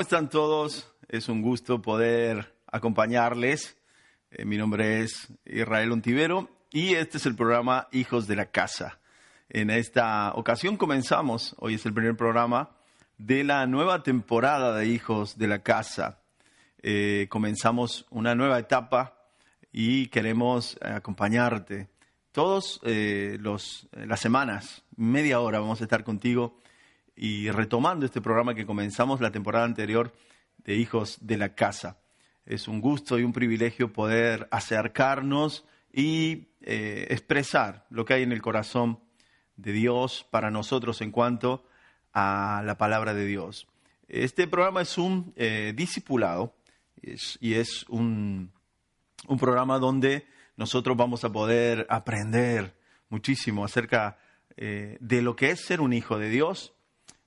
¿Cómo están todos? Es un gusto poder acompañarles. Eh, mi nombre es Israel Ontivero y este es el programa Hijos de la Casa. En esta ocasión comenzamos, hoy es el primer programa de la nueva temporada de Hijos de la Casa. Eh, comenzamos una nueva etapa y queremos acompañarte. Todas eh, las semanas, media hora, vamos a estar contigo y retomando este programa que comenzamos la temporada anterior de Hijos de la Casa. Es un gusto y un privilegio poder acercarnos y eh, expresar lo que hay en el corazón de Dios para nosotros en cuanto a la palabra de Dios. Este programa es un eh, discipulado y es un, programa donde nosotros vamos a poder aprender muchísimo acerca eh, de lo que es ser un hijo de Dios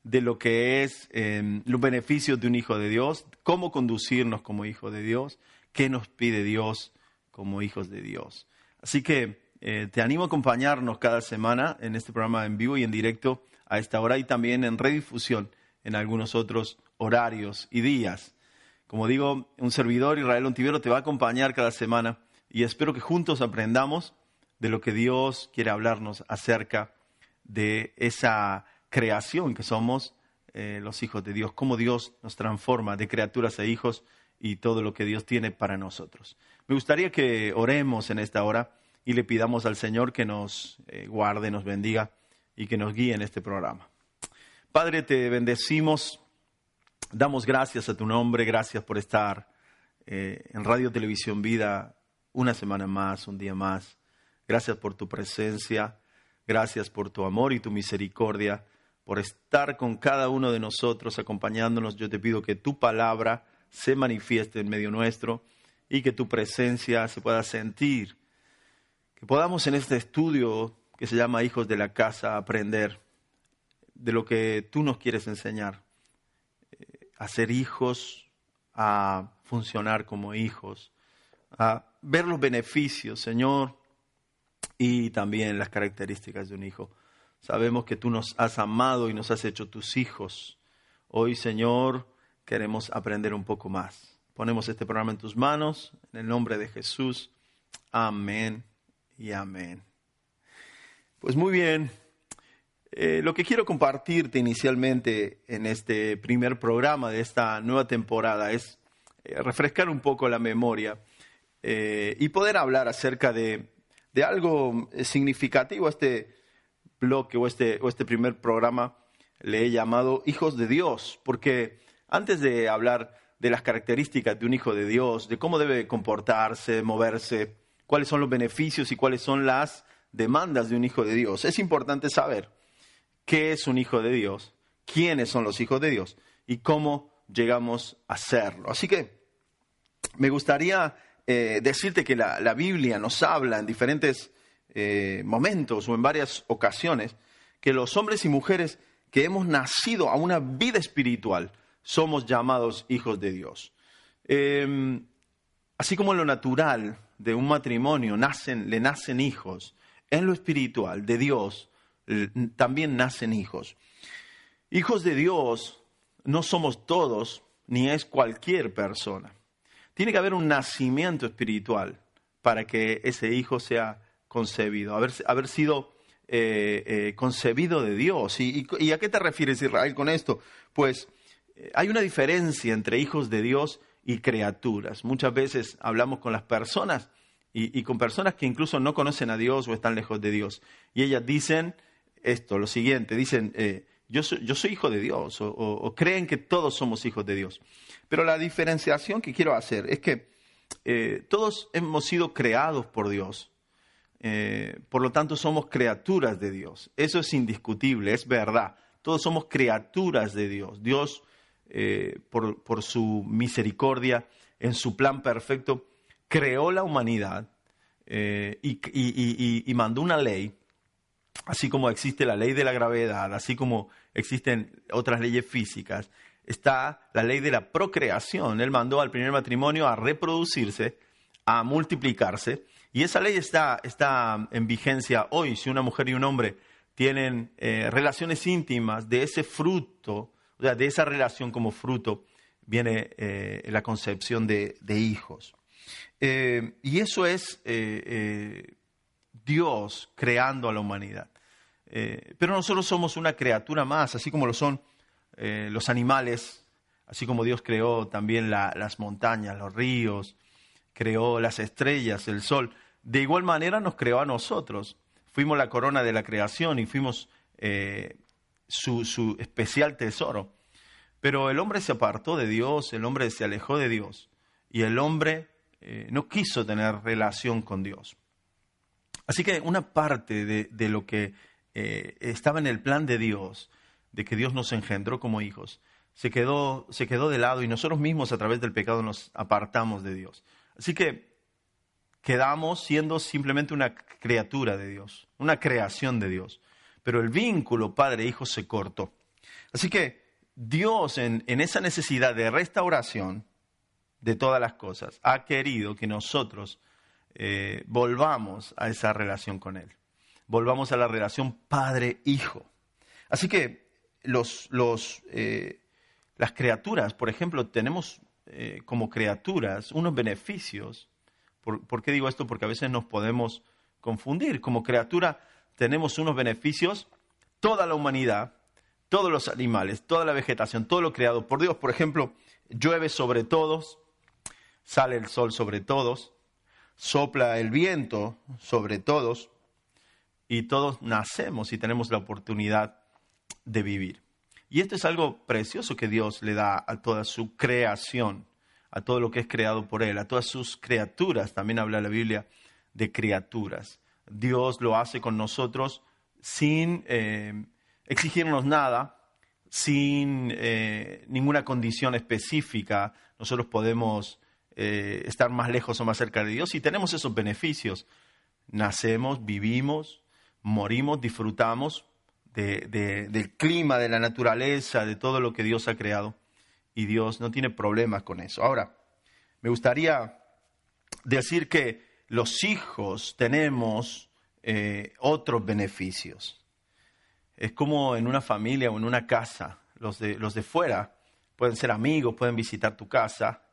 de lo que es em, los beneficios de un hijo de Dios, cómo conducirnos como hijo de Dios, qué nos pide Dios como hijos de Dios. Así que eh, te animo a acompañarnos cada semana en este programa en vivo y en directo a esta hora y también en redifusión en algunos otros horarios y días. Como digo, un servidor, Israel Ontivero, te va a acompañar cada semana y espero que juntos aprendamos de lo que Dios quiere hablarnos acerca de esa creación que somos eh, los hijos de Dios, cómo Dios nos transforma de criaturas a hijos y todo lo que Dios tiene para nosotros. Me gustaría que oremos en esta hora y le pidamos al Señor que nos eh, guarde, nos bendiga y que nos guíe en este programa. Padre, te bendecimos, damos gracias a tu nombre, gracias por estar eh, en Radio Televisión Vida una semana más, un día más. Gracias por tu presencia, gracias por tu amor y tu misericordia por estar con cada uno de nosotros, acompañándonos. Yo te pido que tu palabra se manifieste en medio nuestro y que tu presencia se pueda sentir. Que podamos en este estudio que se llama Hijos de la Casa aprender de lo que tú nos quieres enseñar. Eh, a ser hijos, a funcionar como hijos, a ver los beneficios, Señor, y también las características de un hijo. Sabemos que tú nos has amado y nos has hecho tus hijos. Hoy, Señor, queremos aprender un poco más. Ponemos este programa en tus manos, en el nombre de Jesús. Amén y amén. Pues muy bien, eh, lo que quiero compartirte inicialmente en este primer programa de esta nueva temporada es eh, refrescar un poco la memoria eh, y poder hablar acerca de, de algo significativo. Este bloque o este, o este primer programa le he llamado Hijos de Dios, porque antes de hablar de las características de un hijo de Dios, de cómo debe comportarse, moverse, cuáles son los beneficios y cuáles son las demandas de un hijo de Dios, es importante saber qué es un hijo de Dios, quiénes son los hijos de Dios y cómo llegamos a serlo. Así que me gustaría eh, decirte que la, la Biblia nos habla en diferentes eh, momentos o en varias ocasiones que los hombres y mujeres que hemos nacido a una vida espiritual somos llamados hijos de Dios. Em, así como en lo natural de un matrimonio nacen, le nacen hijos, en lo espiritual de Dios también nacen hijos. Hijos de Dios no somos todos, ni es cualquier persona. Tiene que haber un nacimiento espiritual para que ese hijo sea concebido, haber, haber sido eh, eh, concebido de Dios. ¿Y, a qué te refieres, Israel, con esto? Pues eh, hay una diferencia entre hijos de Dios y criaturas. Muchas veces hablamos con las personas y, con personas que incluso no conocen a Dios o están lejos de Dios. Y ellas dicen esto, lo siguiente, dicen, yo, soy, yo, soy, hijo de Dios o, creen que todos somos hijos de Dios. Pero la diferenciación que quiero hacer es que todos hemos sido creados por Dios. Eh, por lo tanto, somos criaturas de Dios. Eso es indiscutible, es verdad. Todos somos criaturas de Dios. Dios, eh, por, su misericordia, en su plan perfecto, creó la humanidad eh, y, mandó una ley, así como existe la ley de la gravedad, así como existen otras leyes físicas, está la ley de la procreación. Él mandó al primer matrimonio a reproducirse, a multiplicarse, y esa ley está, está en vigencia hoy. Si una mujer y un hombre tienen eh, relaciones íntimas de ese fruto, o sea, de esa relación como fruto, viene la concepción de, hijos. y eso es Dios creando a la humanidad. pero nosotros somos una criatura más, así como lo son los animales, así como Dios creó también las montañas, los ríos, creó las estrellas, el sol. De igual manera nos creó a nosotros. Fuimos la corona de la creación y fuimos eh, su, especial tesoro. Pero el hombre se apartó de Dios, el hombre se alejó de Dios y el hombre eh, no quiso tener relación con Dios. Así que una parte de, lo que eh, estaba en el plan de Dios, de que Dios nos engendró como hijos, se quedó, se quedó de lado y nosotros mismos a través del pecado nos apartamos de Dios. Así que quedamos siendo simplemente una criatura de Dios, una creación de Dios. Pero el vínculo padre-hijo se cortó. Así que Dios en, esa necesidad de restauración de todas las cosas ha querido que nosotros eh, volvamos a esa relación con Él. Volvamos a la relación padre-hijo. Así que los, eh, las criaturas, por ejemplo, tenemos eh, como criaturas unos beneficios. ¿Por, qué digo esto? Porque a veces nos podemos confundir. Como criatura tenemos unos beneficios, toda la humanidad, todos los animales, toda la vegetación, todo lo creado por Dios. Por ejemplo, llueve sobre todos, sale el sol sobre todos, sopla el viento sobre todos y todos nacemos y tenemos la oportunidad de vivir. Y esto es algo precioso que Dios le da a toda su creación, a todo lo que es creado por Él, a todas sus criaturas. También habla la Biblia de criaturas. Dios lo hace con nosotros sin eh, exigirnos nada, sin eh, ninguna condición específica. Nosotros podemos eh, estar más lejos o más cerca de Dios y tenemos esos beneficios. Nacemos, vivimos, morimos, disfrutamos del clima, de la naturaleza, de todo lo que Dios ha creado. Y Dios no tiene problemas con eso. Ahora, me gustaría decir que los hijos tenemos eh, otros beneficios. Es como en una familia o en una casa. Los de, los de fuera pueden ser amigos, pueden visitar tu casa,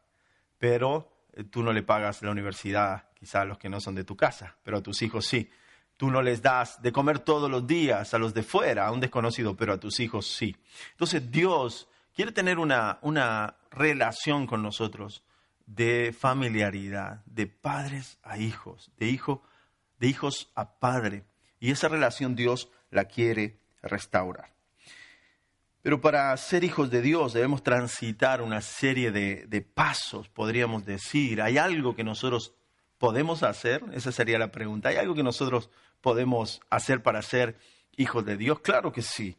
pero eh, tú no le pagas la universidad quizá a los que no son de tu casa, pero a tus hijos sí. Tú no les das de comer todos los días a los de fuera, a un desconocido, pero a tus hijos sí. Entonces Dios quiere tener una, una relación con nosotros de familiaridad, de padres a hijos, de, hijo, de hijos a padre. Y esa relación Dios la quiere restaurar. Pero para ser hijos de Dios debemos transitar una serie de, de, pasos, podríamos decir. ¿Hay algo que nosotros podemos hacer? Esa sería la pregunta. ¿Hay algo que nosotros podemos hacer para ser hijos de Dios? Claro que sí.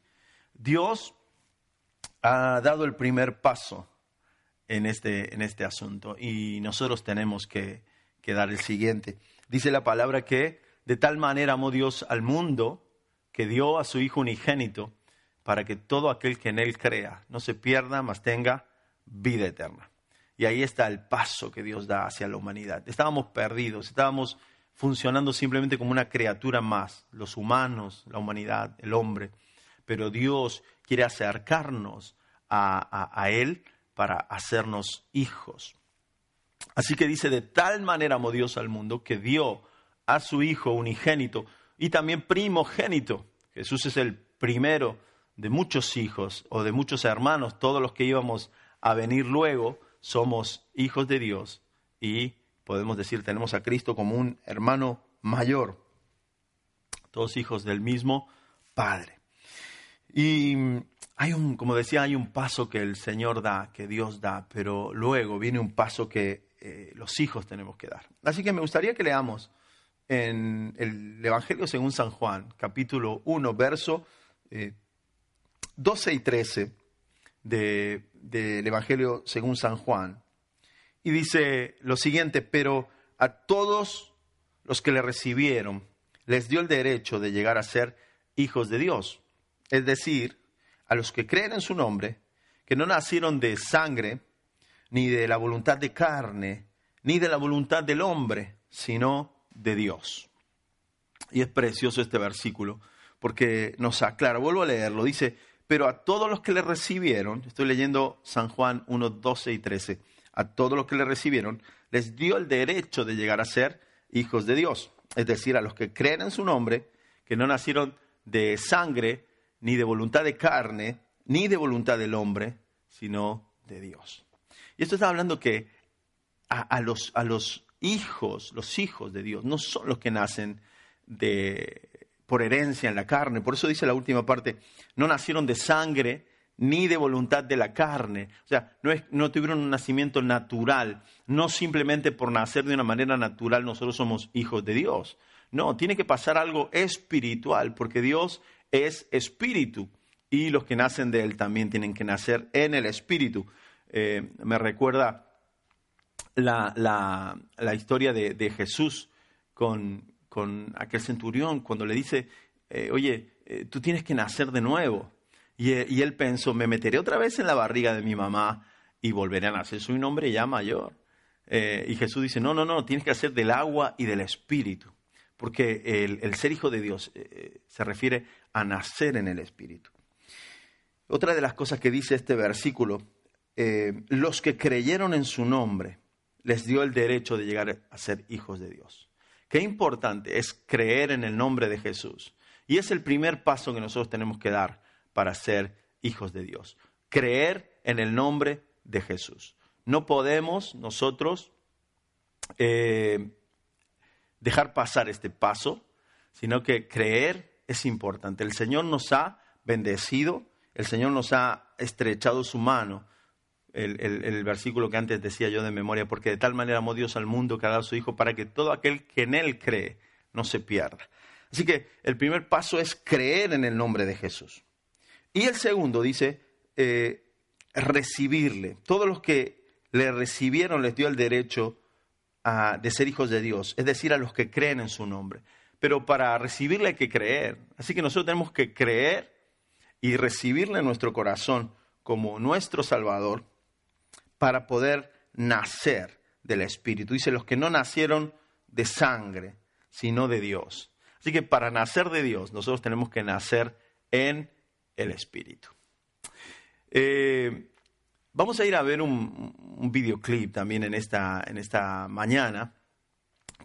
Dios ha dado el primer paso en este, en este asunto y nosotros tenemos que, que dar el siguiente. Dice la palabra que de tal manera amó Dios al mundo que dio a su Hijo unigénito para que todo aquel que en Él crea no se pierda, mas tenga vida eterna. Y ahí está el paso que Dios da hacia la humanidad. Estábamos perdidos, estábamos funcionando simplemente como una criatura más, los humanos, la humanidad, el hombre. Pero Dios quiere acercarnos a, Él para hacernos hijos. Así que dice, de tal manera amó Dios al mundo que dio a su Hijo unigénito y también primogénito. Jesús es el primero de muchos hijos o de muchos hermanos. Todos los que íbamos a venir luego somos hijos de Dios y podemos decir, tenemos a Cristo como un hermano mayor, todos hijos del mismo Padre. Y hay un, como decía, hay un paso que el Señor da, que Dios da, pero luego viene un paso que eh, los hijos tenemos que dar. Así que me gustaría que leamos en el Evangelio según San Juan, capítulo 1, verso 12 eh, y 13 del Evangelio según San Juan. Y dice lo siguiente, pero a todos los que le recibieron les dio el derecho de llegar a ser hijos de Dios. Es decir, a los que creen en su nombre, que no nacieron de sangre, ni de la voluntad de carne, ni de la voluntad del hombre, sino de Dios. Y es precioso este versículo, porque nos aclara, vuelvo a leerlo, dice, pero a todos los que le recibieron, estoy leyendo San Juan 1, 12 y 13, a todos los que le recibieron, les dio el derecho de llegar a ser hijos de Dios. Es decir, a los que creen en su nombre, que no nacieron de sangre, ni de voluntad de carne, ni de voluntad del hombre, sino de Dios. Y esto está hablando que a, los, a los hijos, los hijos de Dios, no son los que nacen de, por herencia en la carne. Por eso dice la última parte, no nacieron de sangre ni de voluntad de la carne. O sea, no, es, no tuvieron un nacimiento natural. No simplemente por nacer de una manera natural nosotros somos hijos de Dios. No, tiene que pasar algo espiritual, porque Dios es espíritu y los que nacen de Él también tienen que nacer en el espíritu. Eh, me recuerda la, la, historia de, de Jesús con, con, aquel centurión cuando le dice, eh, oye, eh, tú tienes que nacer de nuevo. Y, y, él pensó, me meteré otra vez en la barriga de mi mamá y volveré a nacer. Soy un hombre ya mayor. y Jesús dice, no, no, no, tienes que hacer del agua y del espíritu porque el, ser hijo de Dios se refiere a nacer en el Espíritu. Otra de las cosas que dice este versículo, eh, los que creyeron en su nombre, les dio el derecho de llegar a ser hijos de Dios. Qué importante es creer en el nombre de Jesús. Y es el primer paso que nosotros tenemos que dar para ser hijos de Dios. Creer en el nombre de Jesús. No podemos nosotros dejar pasar este paso, sino que creer es importante. El Señor nos ha bendecido, el Señor nos ha estrechado su mano. El, versículo que antes decía yo de memoria, porque de tal manera amó Dios al mundo que ha dado a su Hijo para que todo aquel que en Él cree no se pierda. Así que el primer paso es creer en el nombre de Jesús. Y el segundo dice, eh, recibirle. Todos los que le recibieron les dio el derecho de ser hijos de Dios, es decir, a los que creen en su nombre. Pero para recibirle hay que creer. Así que nosotros tenemos que creer y recibirle en nuestro corazón como nuestro Salvador para poder nacer del Espíritu. Dice, los que no nacieron de sangre, sino de Dios. Así que para nacer de Dios, nosotros tenemos que nacer en el Espíritu. Eh, Vamos a ir a ver un, videoclip también en esta, en esta mañana.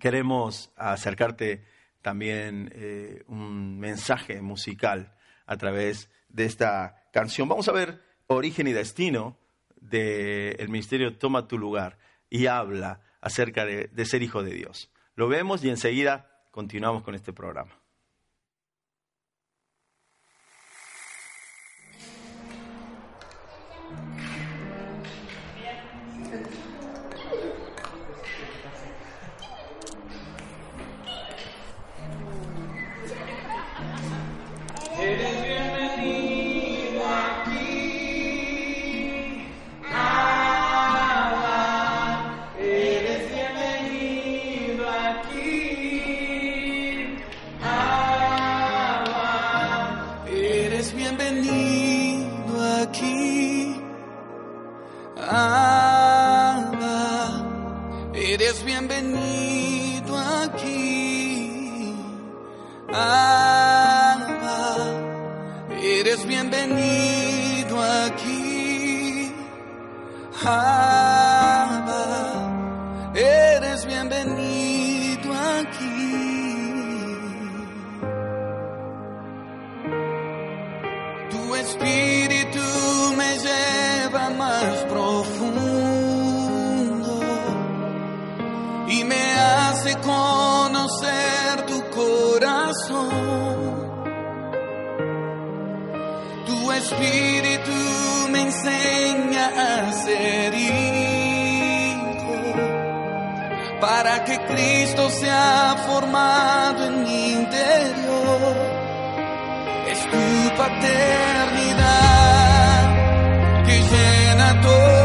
Queremos acercarte también eh, un mensaje musical a través de esta canción. Vamos a ver Origen y Destino del Ministerio Toma tu lugar y habla acerca de ser hijo de Dios. Lo vemos y enseguida continuamos con este programa. espírito me lleva mais profundo e me hace conhecer tu coração. Tu espírito me enseña a ser hijo para que Cristo sea formado em mi interior. Fue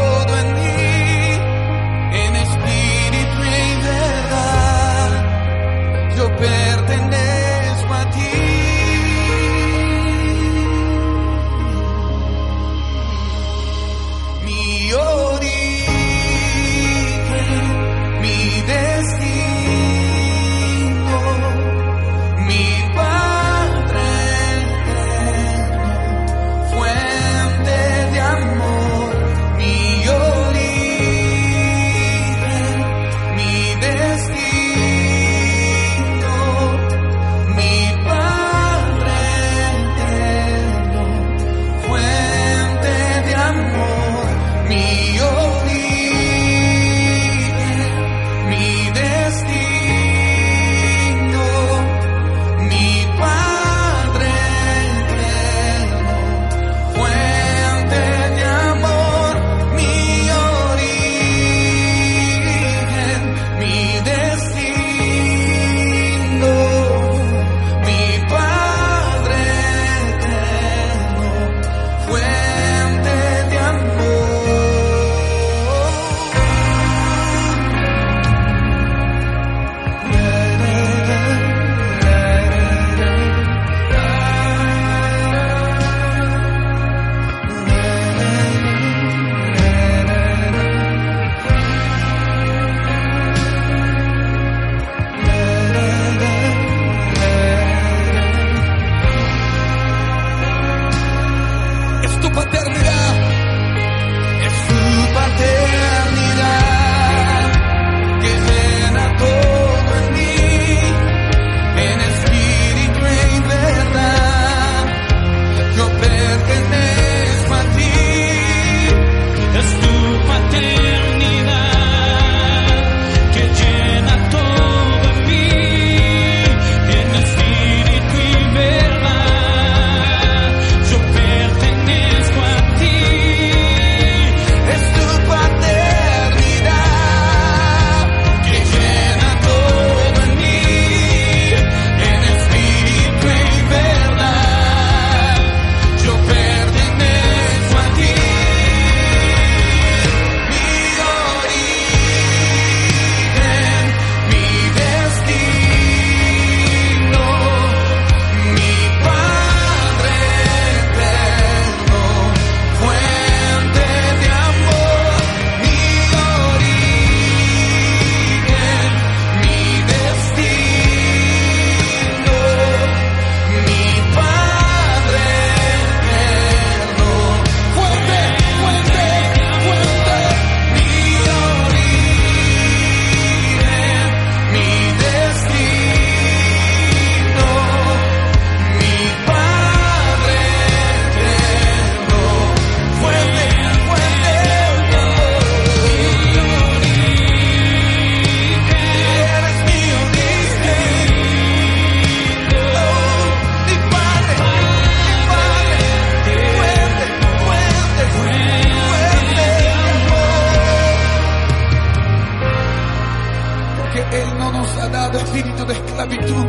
espíritu de esclavitud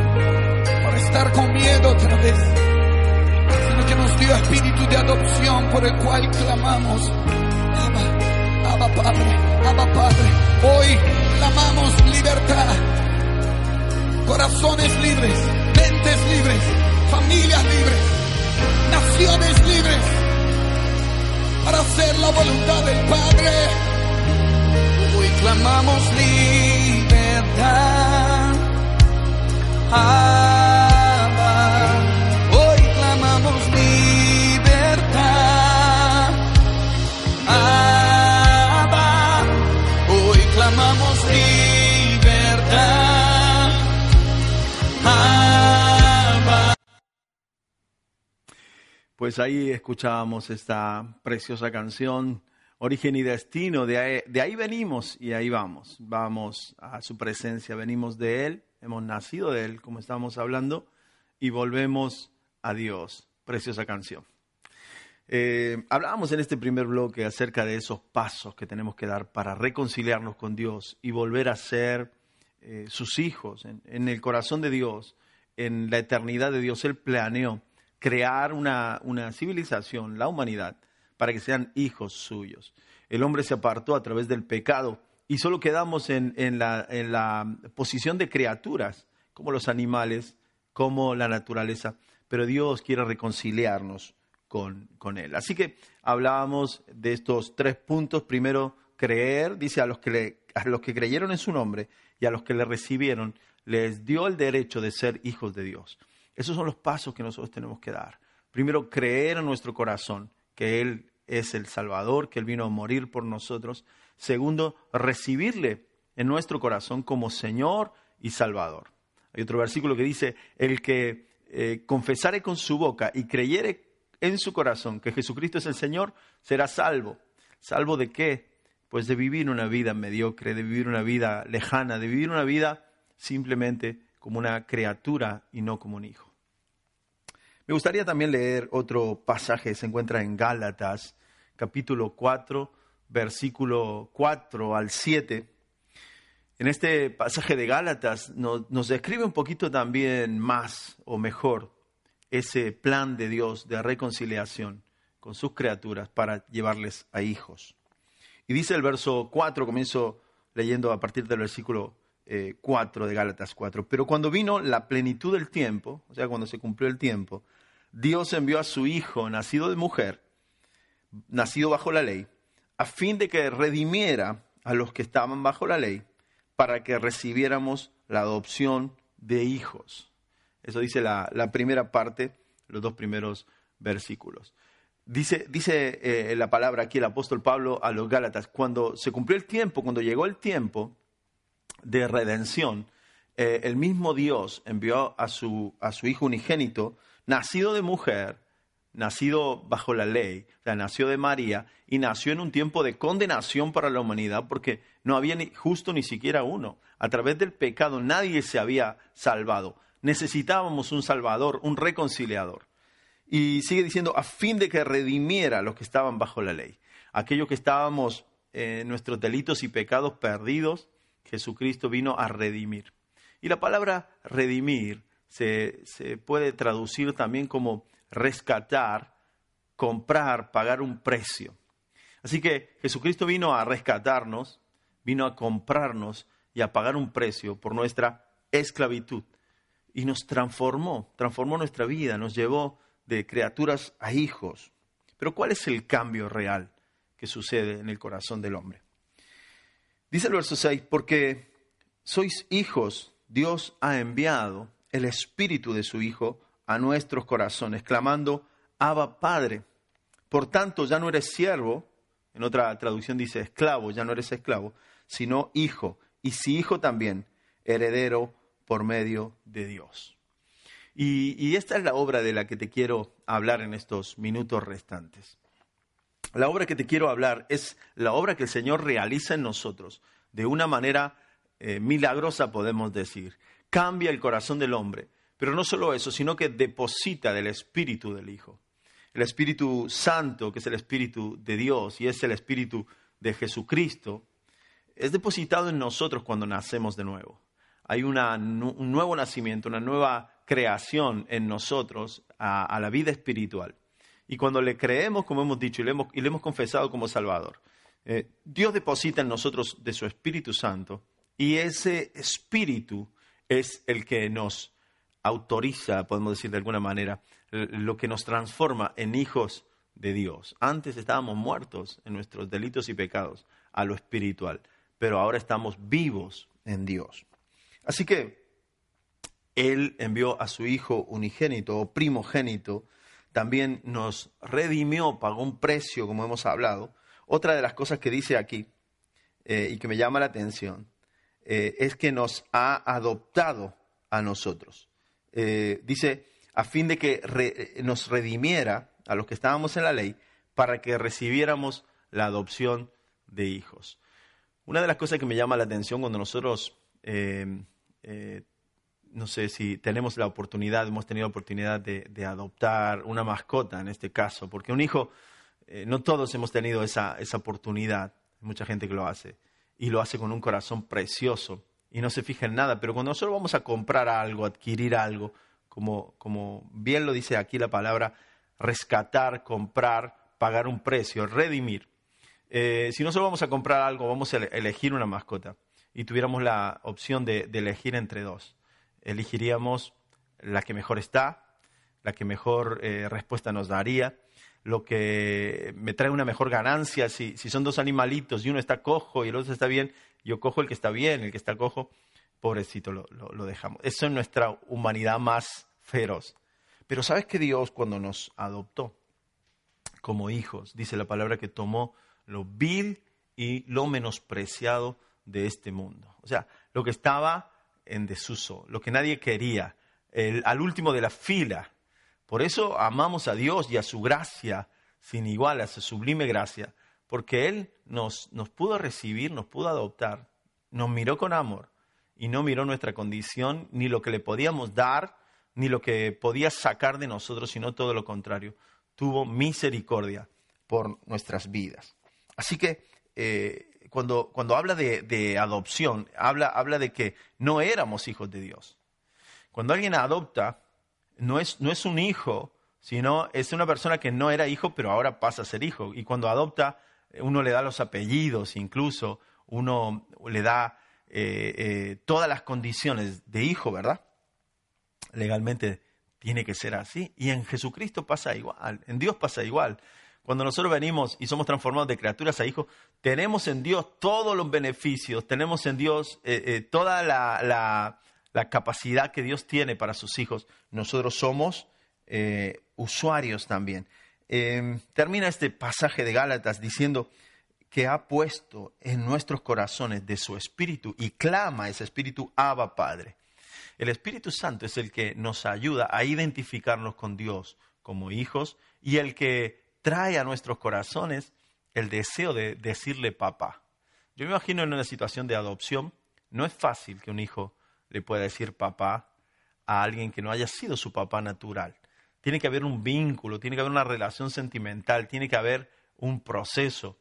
para estar con miedo otra vez, sino que nos dio espíritu de adopción por el cual clamamos. Abba, Abba Padre, Abba Padre. Hoy clamamos libertad, corazones libres, mentes libres, familias libres, naciones libres, para hacer la voluntad del Padre. Hoy clamamos libertad. Hoy clamamos libertad. Abba. Hoy clamamos libertad. Abba. Pues ahí escuchábamos esta preciosa canción, Origen y Destino. De ahí, de ahí venimos y ahí vamos. Vamos a su presencia, venimos de Él, hemos nacido de Él, como estamos hablando, y volvemos a Dios. Preciosa canción. Eh, hablábamos en este primer bloque acerca de esos pasos que tenemos que dar para reconciliarnos con Dios y volver a ser eh, sus hijos en, en el corazón de Dios, en la eternidad de Dios. Él planeó crear una, una civilización, la humanidad, para que sean hijos suyos. El hombre se apartó a través del pecado y solo quedamos en, en la, en la posición de criaturas, como los animales, como la naturaleza, pero Dios quiere reconciliarnos con, con Él. Así que hablábamos de estos tres puntos. Primero, creer, dice a los, que le- a los que creyeron en su nombre y a los que le recibieron, les dio el derecho de ser hijos de Dios. Esos son los pasos que nosotros tenemos que dar. Primero, creer en nuestro corazón que Él es el Salvador, que Él vino a morir por nosotros. Segundo, recibirle en nuestro corazón como Señor y Salvador. Hay otro versículo que dice, el que eh, confesare con su boca y creyere en su corazón que Jesucristo es el Señor, será salvo. ¿Salvo de qué? Pues de vivir una vida mediocre, de vivir una vida lejana, de vivir una vida simplemente como una criatura y no como un hijo. Me gustaría también leer otro pasaje, se encuentra en Gálatas, capítulo 4, versículo 4 al 7. En este pasaje de Gálatas nos, describe un poquito también más o mejor ese plan de Dios de reconciliación con sus criaturas para llevarles a hijos. Y dice el verso 4, comienzo leyendo a partir del versículo eh, 4 de Gálatas 4, pero cuando vino la plenitud del tiempo, o sea, cuando se cumplió el tiempo, Dios envió a su Hijo, nacido de mujer, nacido bajo la ley, a fin de que redimiera a los que estaban bajo la ley, para que recibiéramos la adopción de hijos. Eso dice la, primera parte, los dos primeros versículos. Dice, dice eh, la palabra aquí el apóstol Pablo a los Gálatas, cuando se cumplió el tiempo, cuando llegó el tiempo de redención, eh, el mismo Dios envió a su, a su Hijo unigénito, nacido de mujer, nacido bajo la ley, o sea, nació de María y nació en un tiempo de condenación para la humanidad porque no había ni, justo ni siquiera uno. A través del pecado nadie se había salvado. Necesitábamos un salvador, un reconciliador. Y sigue diciendo, a fin de que redimiera a los que estaban bajo la ley. Aquellos que estábamos en nuestros delitos y pecados perdidos, Jesucristo vino a redimir. Y la palabra redimir se, se puede traducir también como rescatar, comprar, pagar un precio. Así que Jesucristo vino a rescatarnos, vino a comprarnos y a pagar un precio por nuestra esclavitud. Y nos transformó, transformó nuestra vida, nos llevó de criaturas a hijos. Pero ¿cuál es el cambio real que sucede en el corazón del hombre? Dice el verso 6, porque sois hijos, Dios ha enviado el espíritu de su Hijo a nuestros corazones, clamando, Abba Padre. Por tanto, ya no eres siervo, en otra traducción dice esclavo, ya no eres esclavo, sino hijo, y si hijo también, heredero por medio de Dios. Y, esta es la obra de la que te quiero hablar en estos minutos restantes. La obra que te quiero hablar es la obra que el Señor realiza en nosotros de una manera eh, milagrosa, podemos decir. Cambia el corazón del hombre pero no solo eso, sino que deposita del Espíritu del Hijo. El Espíritu Santo, que es el Espíritu de Dios y es el Espíritu de Jesucristo, es depositado en nosotros cuando nacemos de nuevo. Hay una, un nuevo nacimiento, una nueva creación en nosotros a, la vida espiritual. Y cuando le creemos, como hemos dicho, y le hemos, y le hemos confesado como Salvador, eh, Dios deposita en nosotros de su Espíritu Santo y ese Espíritu es el que nos autoriza, podemos decir de alguna manera, lo que nos transforma en hijos de Dios. Antes estábamos muertos en nuestros delitos y pecados a lo espiritual, pero ahora estamos vivos en Dios. Así que Él envió a su Hijo unigénito o primogénito, también nos redimió, pagó un precio, como hemos hablado. Otra de las cosas que dice aquí eh, y que me llama la atención eh, es que nos ha adoptado a nosotros. Eh, dice, a fin de que re, nos redimiera a los que estábamos en la ley, para que recibiéramos la adopción de hijos. Una de las cosas que me llama la atención cuando nosotros, eh, eh, no sé si tenemos la oportunidad, hemos tenido la oportunidad de, adoptar una mascota en este caso, porque un hijo, eh, no todos hemos tenido esa, esa oportunidad, mucha gente que lo hace, y lo hace con un corazón precioso y no se fija en nada, pero cuando nosotros vamos a comprar algo, adquirir algo, como, como bien lo dice aquí la palabra, rescatar, comprar, pagar un precio, redimir. Eh, si nosotros vamos a comprar algo, vamos a elegir una mascota y tuviéramos la opción de, elegir entre dos, elegiríamos la que mejor está, la que mejor eh, respuesta nos daría, lo que me trae una mejor ganancia. Si, si, son dos animalitos y uno está cojo y el otro está bien, yo cojo el que está bien, el que está cojo, pobrecito, lo, lo, dejamos. Eso es nuestra humanidad más feroz. Pero sabes que Dios cuando nos adoptó como hijos, dice la palabra que tomó lo vil y lo menospreciado de este mundo. O sea, lo que estaba en desuso, lo que nadie quería, el, al último de la fila. Por eso amamos a Dios y a su gracia sin igual, a su sublime gracia, porque Él nos, pudo recibir, nos pudo adoptar, nos miró con amor y no miró nuestra condición, ni lo que le podíamos dar, ni lo que podía sacar de nosotros, sino todo lo contrario. Tuvo misericordia por nuestras vidas. Así que eh, cuando, cuando habla de, de adopción, habla, habla de que no éramos hijos de Dios. Cuando alguien adopta, no es, no es un hijo, sino es una persona que no era hijo, pero ahora pasa a ser hijo. Y cuando adopta, uno le da los apellidos, incluso uno le da eh, eh, todas las condiciones de hijo, ¿verdad? Legalmente tiene que ser así. Y en Jesucristo pasa igual, en Dios pasa igual. Cuando nosotros venimos y somos transformados de criaturas a hijos, tenemos en Dios todos los beneficios, tenemos en Dios eh, eh, toda la, la, capacidad que Dios tiene para sus hijos. Nosotros somos usuarios también. Eh, termina este pasaje de Gálatas diciendo que ha puesto en nuestros corazones de su espíritu y clama ese espíritu Abba Padre. El Espíritu Santo es el que nos ayuda a identificarnos con Dios como hijos y el que trae a nuestros corazones el deseo de decirle papá. Yo me imagino en una situación de adopción, no es fácil que un hijo le pueda decir papá a alguien que no haya sido su papá natural. Tiene que haber un vínculo, tiene que haber una relación sentimental, tiene que haber un proceso.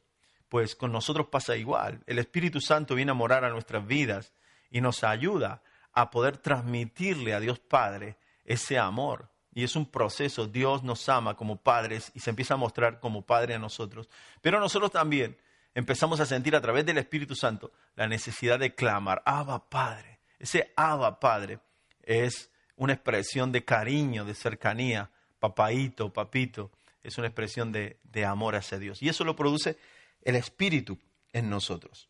Pues con nosotros pasa igual. El Espíritu Santo viene a morar a nuestras vidas y nos ayuda a poder transmitirle a Dios Padre ese amor. Y es un proceso. Dios nos ama como padres y se empieza a mostrar como Padre a nosotros. Pero nosotros también empezamos a sentir a través del Espíritu Santo la necesidad de clamar, Abba Padre. Ese Abba Padre es una expresión de cariño, de cercanía, papaito, papito, es una expresión de, de amor hacia Dios. Y eso lo produce el Espíritu en nosotros.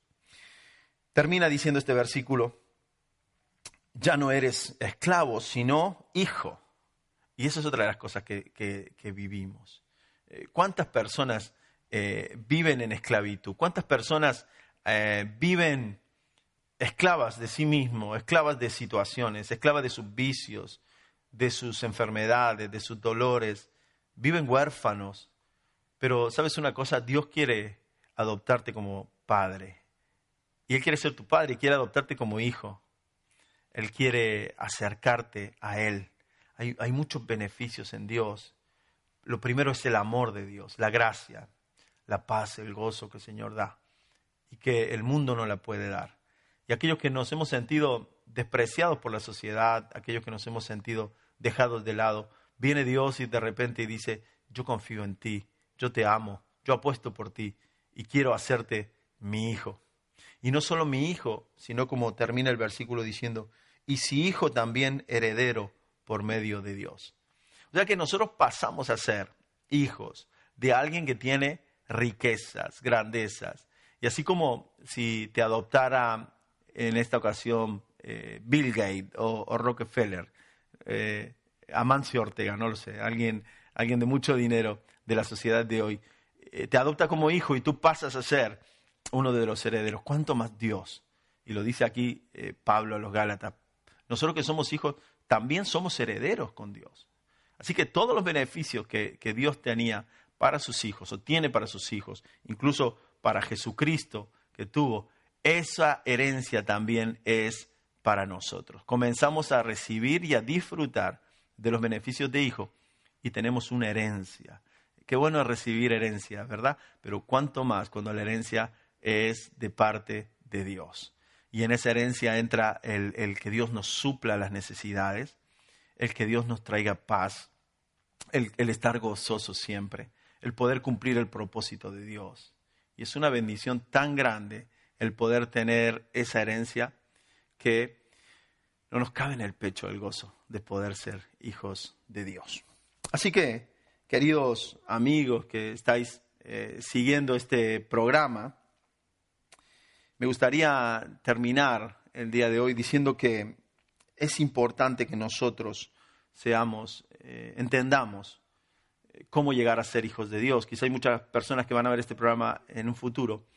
Termina diciendo este versículo, ya no eres esclavo, sino hijo. Y eso es otra de las cosas que, que- vivimos. Eh, ¿Cuántas personas eh, viven en esclavitud? ¿Cuántas personas eh, viven esclavas de sí mismos, esclavas de situaciones, esclavas de sus vicios, de sus enfermedades, de sus dolores? Viven huérfanos. Pero sabes una cosa, Dios quiere adoptarte como padre. Y Él quiere ser tu padre quiere adoptarte como hijo. Él quiere acercarte a Él. Hay muchos beneficios en Dios. Lo primero es el amor de Dios, la gracia, la paz, el gozo que el Señor da y que el mundo no la puede dar. Y aquellos que nos hemos sentido despreciados por la sociedad, aquellos que nos hemos sentido dejados de lado, viene Dios y de repente dice, yo confío en ti, yo te amo, yo apuesto por ti y quiero hacerte mi hijo. Y no solo mi hijo, sino como termina el versículo diciendo, y si hijo también heredero por medio de Dios. O sea que nosotros pasamos a ser hijos de alguien que tiene riquezas, grandezas. Y así como si te adoptara en esta ocasión eh, Bill Gates o, Rockefeller, eh, Amancio Ortega, no lo sé, alguien, alguien de mucho dinero de la sociedad de hoy, eh, te adopta como hijo y tú pasas a ser uno de los herederos. ¿Cuánto más Dios? Y lo dice aquí Pablo a los Gálatas. Nosotros que somos hijos también somos herederos con Dios. Así que todos los beneficios que Dios tenía para sus hijos o tiene para sus hijos, incluso para Jesucristo que tuvo, esa herencia también es para nosotros. Comenzamos a recibir y a disfrutar de los beneficios de hijo y tenemos una herencia. Qué bueno recibir herencia, ¿verdad? Pero cuánto más cuando la herencia es de parte de Dios. Y en esa herencia entra el, el que Dios nos supla las necesidades, el que Dios nos traiga paz, el, el estar gozoso siempre, el poder cumplir el propósito de Dios. Y es una bendición tan grande el poder tener esa herencia que no nos cabe en el pecho el gozo de poder ser hijos de Dios. Así que, queridos amigos que estáis eh, siguiendo este programa, me gustaría terminar el día de hoy diciendo que es importante que nosotros seamos, eh, entendamos eh, cómo llegar a ser hijos de Dios. Quizá hay muchas personas que van a ver este programa en un futuro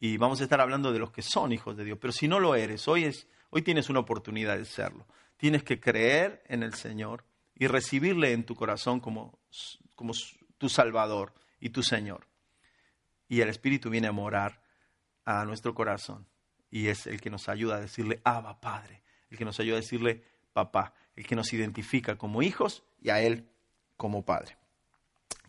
y vamos a estar hablando de los que son hijos de Dios. Pero si no lo eres, hoy, es, hoy tienes una oportunidad de serlo. Tienes que creer en el Señor y recibirle en tu corazón como, como tu Salvador y tu Señor. Y el Espíritu viene a morar a nuestro corazón y es el que nos ayuda a decirle, Abba, Padre, el que nos ayuda a decirle, Papá, el que nos identifica como hijos y a Él como Padre.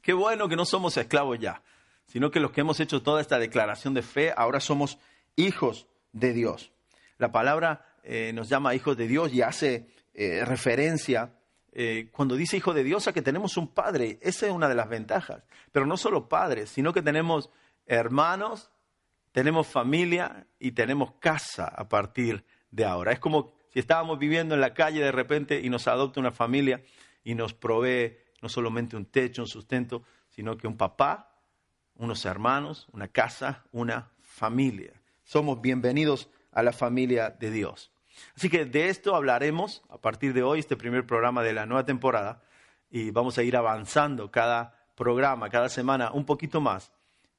Qué bueno que no somos esclavos ya, sino que los que hemos hecho toda esta declaración de fe, ahora somos hijos de Dios. La palabra eh, nos llama hijos de Dios y hace eh, referencia eh, cuando dice hijo de Dios a que tenemos un padre. Esa es una de las ventajas. Pero no solo padres, sino que tenemos hermanos, tenemos familia y tenemos casa a partir de ahora. Es como si estábamos viviendo en la calle de repente y nos adopta una familia y nos provee no solamente un techo, un sustento, sino que un papá, unos hermanos, una casa, una familia. Somos bienvenidos a la familia de Dios. Así que de esto hablaremos a partir de hoy, este primer programa de la nueva temporada, y vamos a ir avanzando cada programa, cada semana, un poquito más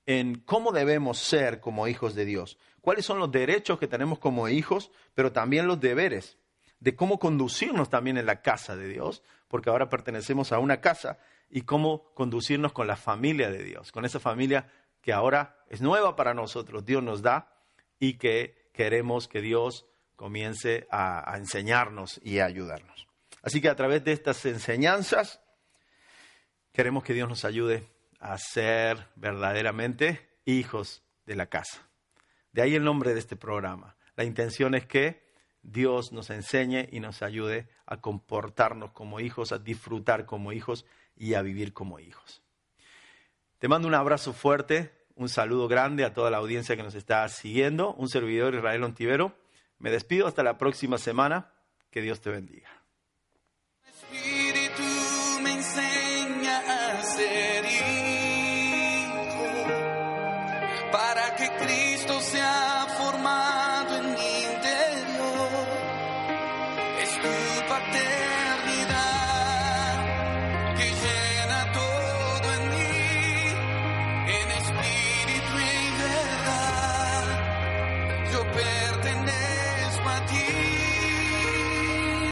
en cómo debemos ser como hijos de Dios, cuáles son los derechos que tenemos como hijos, pero también los deberes, de cómo conducirnos también en la casa de Dios, porque ahora pertenecemos a una casa, y cómo conducirnos con la familia de Dios, con esa familia que ahora es nueva para nosotros, Dios nos da y que queremos que Dios comience a, enseñarnos y a ayudarnos. Así que a través de estas enseñanzas, queremos que Dios nos ayude a ser verdaderamente hijos de la casa. De ahí el nombre de este programa. La intención es que Dios nos enseñe y nos ayude a comportarnos como hijos, a disfrutar como hijos y a vivir como hijos. Te mando un abrazo fuerte, un saludo grande a toda la audiencia que nos está siguiendo, un servidor Israel Ontivero. Me despido hasta la próxima semana. Que Dios te bendiga.